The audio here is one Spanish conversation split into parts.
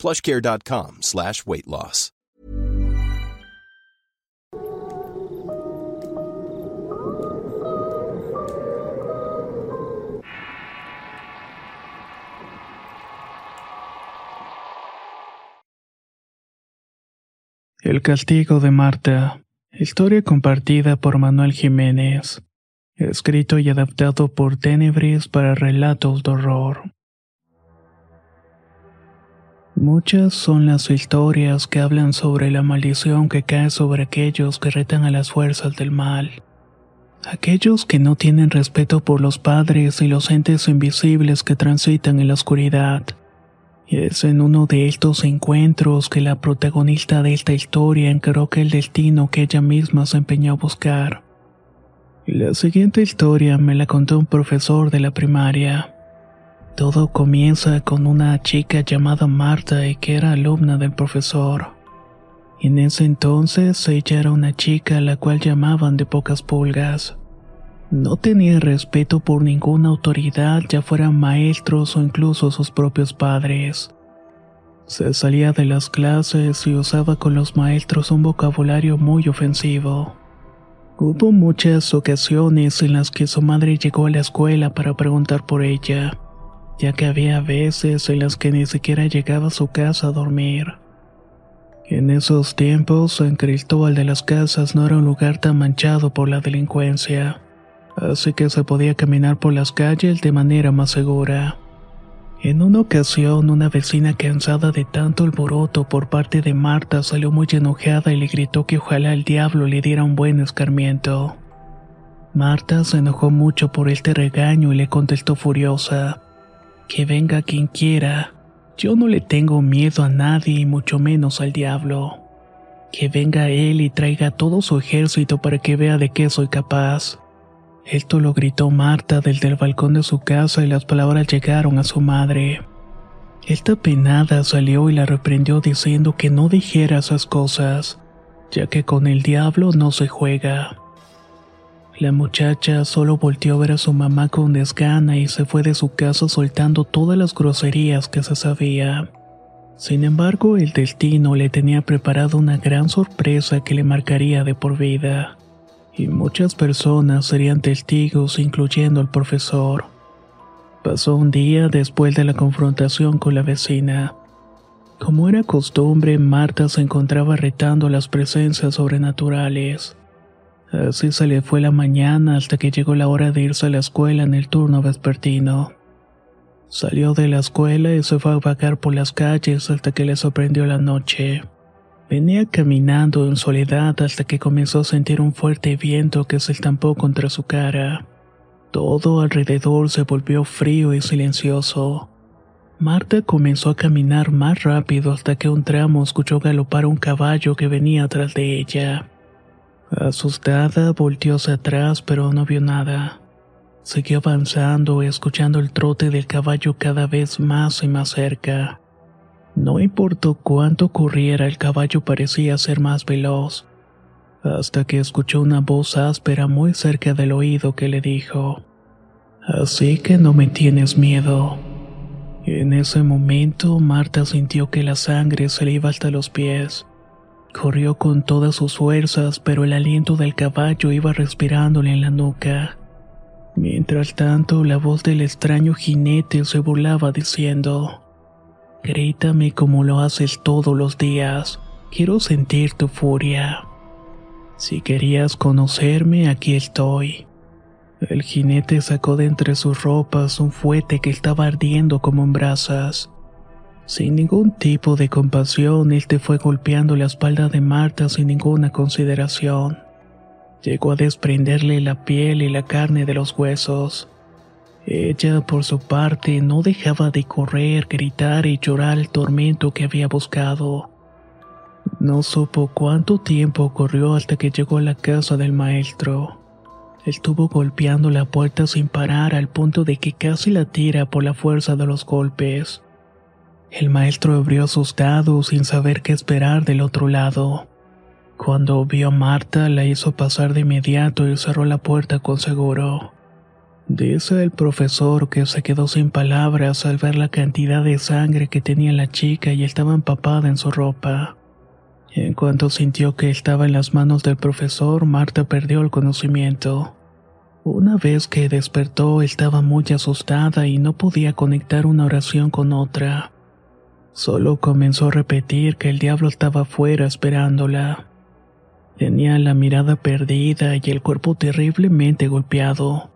plushcare.com slash weight loss. El castigo de Marta. Historia compartida por Manuel Jiménez. Escrito y adaptado por Tenebris para relatos de horror. Muchas son las historias que hablan sobre la maldición que cae sobre aquellos que retan a las fuerzas del mal. Aquellos que no tienen respeto por los padres y los entes invisibles que transitan en la oscuridad. Es en uno de estos encuentros que la protagonista de esta historia encaró el destino que ella misma se empeñó a buscar. La siguiente historia me la contó un profesor de la primaria. Todo comienza con una chica llamada Marta y que era alumna del profesor. En ese entonces ella era una chica a la cual llamaban de pocas pulgas. No tenía respeto por ninguna autoridad, ya fueran maestros o incluso sus propios padres. Se salía de las clases y usaba con los maestros un vocabulario muy ofensivo. Hubo muchas ocasiones en las que su madre llegó a la escuela para preguntar por ella ya que había veces en las que ni siquiera llegaba a su casa a dormir. En esos tiempos, San Cristóbal de las Casas no era un lugar tan manchado por la delincuencia, así que se podía caminar por las calles de manera más segura. En una ocasión, una vecina cansada de tanto alboroto por parte de Marta salió muy enojada y le gritó que ojalá el diablo le diera un buen escarmiento. Marta se enojó mucho por este regaño y le contestó furiosa. Que venga quien quiera. Yo no le tengo miedo a nadie y mucho menos al diablo. Que venga él y traiga todo su ejército para que vea de qué soy capaz. Esto lo gritó Marta desde el balcón de su casa y las palabras llegaron a su madre. Esta penada salió y la reprendió diciendo que no dijera esas cosas, ya que con el diablo no se juega. La muchacha solo volteó a ver a su mamá con desgana y se fue de su casa soltando todas las groserías que se sabía. Sin embargo, el destino le tenía preparado una gran sorpresa que le marcaría de por vida. Y muchas personas serían testigos, incluyendo al profesor. Pasó un día después de la confrontación con la vecina. Como era costumbre, Marta se encontraba retando las presencias sobrenaturales. Así se le fue la mañana hasta que llegó la hora de irse a la escuela en el turno vespertino. Salió de la escuela y se fue a vagar por las calles hasta que le sorprendió la noche. Venía caminando en soledad hasta que comenzó a sentir un fuerte viento que se estampó contra su cara. Todo alrededor se volvió frío y silencioso. Marta comenzó a caminar más rápido hasta que un tramo escuchó galopar un caballo que venía atrás de ella. Asustada, volteó hacia atrás, pero no vio nada. Siguió avanzando, escuchando el trote del caballo cada vez más y más cerca. No importó cuánto corriera, el caballo parecía ser más veloz, hasta que escuchó una voz áspera muy cerca del oído que le dijo, Así que no me tienes miedo. En ese momento, Marta sintió que la sangre se le iba hasta los pies. Corrió con todas sus fuerzas, pero el aliento del caballo iba respirándole en la nuca. Mientras tanto, la voz del extraño jinete se burlaba diciendo, Grítame como lo haces todos los días, quiero sentir tu furia. Si querías conocerme, aquí estoy. El jinete sacó de entre sus ropas un fuete que estaba ardiendo como en brasas. Sin ningún tipo de compasión, él te fue golpeando la espalda de Marta sin ninguna consideración. Llegó a desprenderle la piel y la carne de los huesos. Ella, por su parte, no dejaba de correr, gritar y llorar el tormento que había buscado. No supo cuánto tiempo ocurrió hasta que llegó a la casa del maestro. Estuvo golpeando la puerta sin parar al punto de que casi la tira por la fuerza de los golpes. El maestro abrió asustado sin saber qué esperar del otro lado. Cuando vio a Marta la hizo pasar de inmediato y cerró la puerta con seguro. Dice el profesor que se quedó sin palabras al ver la cantidad de sangre que tenía la chica y estaba empapada en su ropa. En cuanto sintió que estaba en las manos del profesor, Marta perdió el conocimiento. Una vez que despertó estaba muy asustada y no podía conectar una oración con otra. Solo comenzó a repetir que el diablo estaba afuera esperándola. Tenía la mirada perdida y el cuerpo terriblemente golpeado.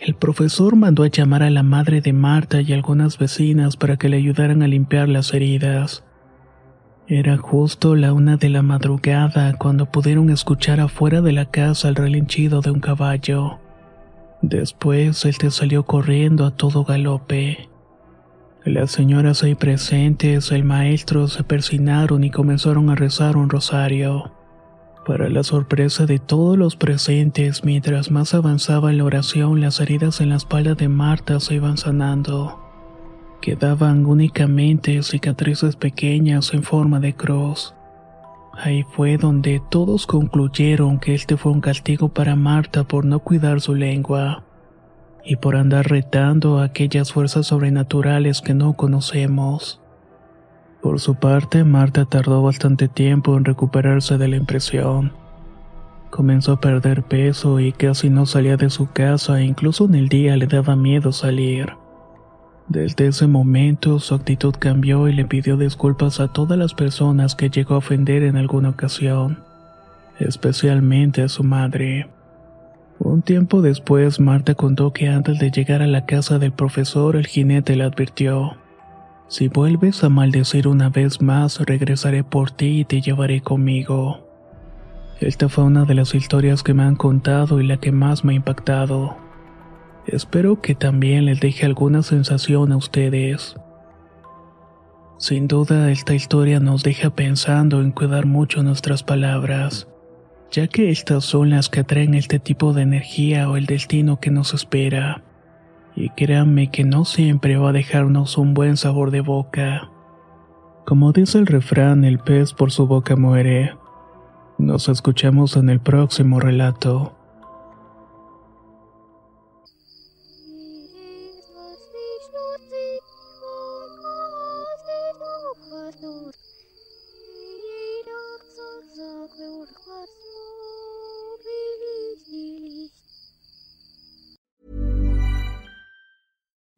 El profesor mandó a llamar a la madre de Marta y algunas vecinas para que le ayudaran a limpiar las heridas. Era justo la una de la madrugada cuando pudieron escuchar afuera de la casa el relinchido de un caballo. Después él te salió corriendo a todo galope. Las señoras ahí presentes, el maestro, se persinaron y comenzaron a rezar un rosario. Para la sorpresa de todos los presentes, mientras más avanzaba la oración, las heridas en la espalda de Marta se iban sanando. Quedaban únicamente cicatrices pequeñas en forma de cruz. Ahí fue donde todos concluyeron que este fue un castigo para Marta por no cuidar su lengua y por andar retando a aquellas fuerzas sobrenaturales que no conocemos. Por su parte, Marta tardó bastante tiempo en recuperarse de la impresión. Comenzó a perder peso y casi no salía de su casa e incluso en el día le daba miedo salir. Desde ese momento su actitud cambió y le pidió disculpas a todas las personas que llegó a ofender en alguna ocasión, especialmente a su madre. Un tiempo después, Marta contó que antes de llegar a la casa del profesor, el jinete le advirtió, Si vuelves a maldecir una vez más, regresaré por ti y te llevaré conmigo. Esta fue una de las historias que me han contado y la que más me ha impactado. Espero que también les deje alguna sensación a ustedes. Sin duda, esta historia nos deja pensando en cuidar mucho nuestras palabras ya que estas son las que atraen este tipo de energía o el destino que nos espera. Y créanme que no siempre va a dejarnos un buen sabor de boca. Como dice el refrán, el pez por su boca muere. Nos escuchamos en el próximo relato.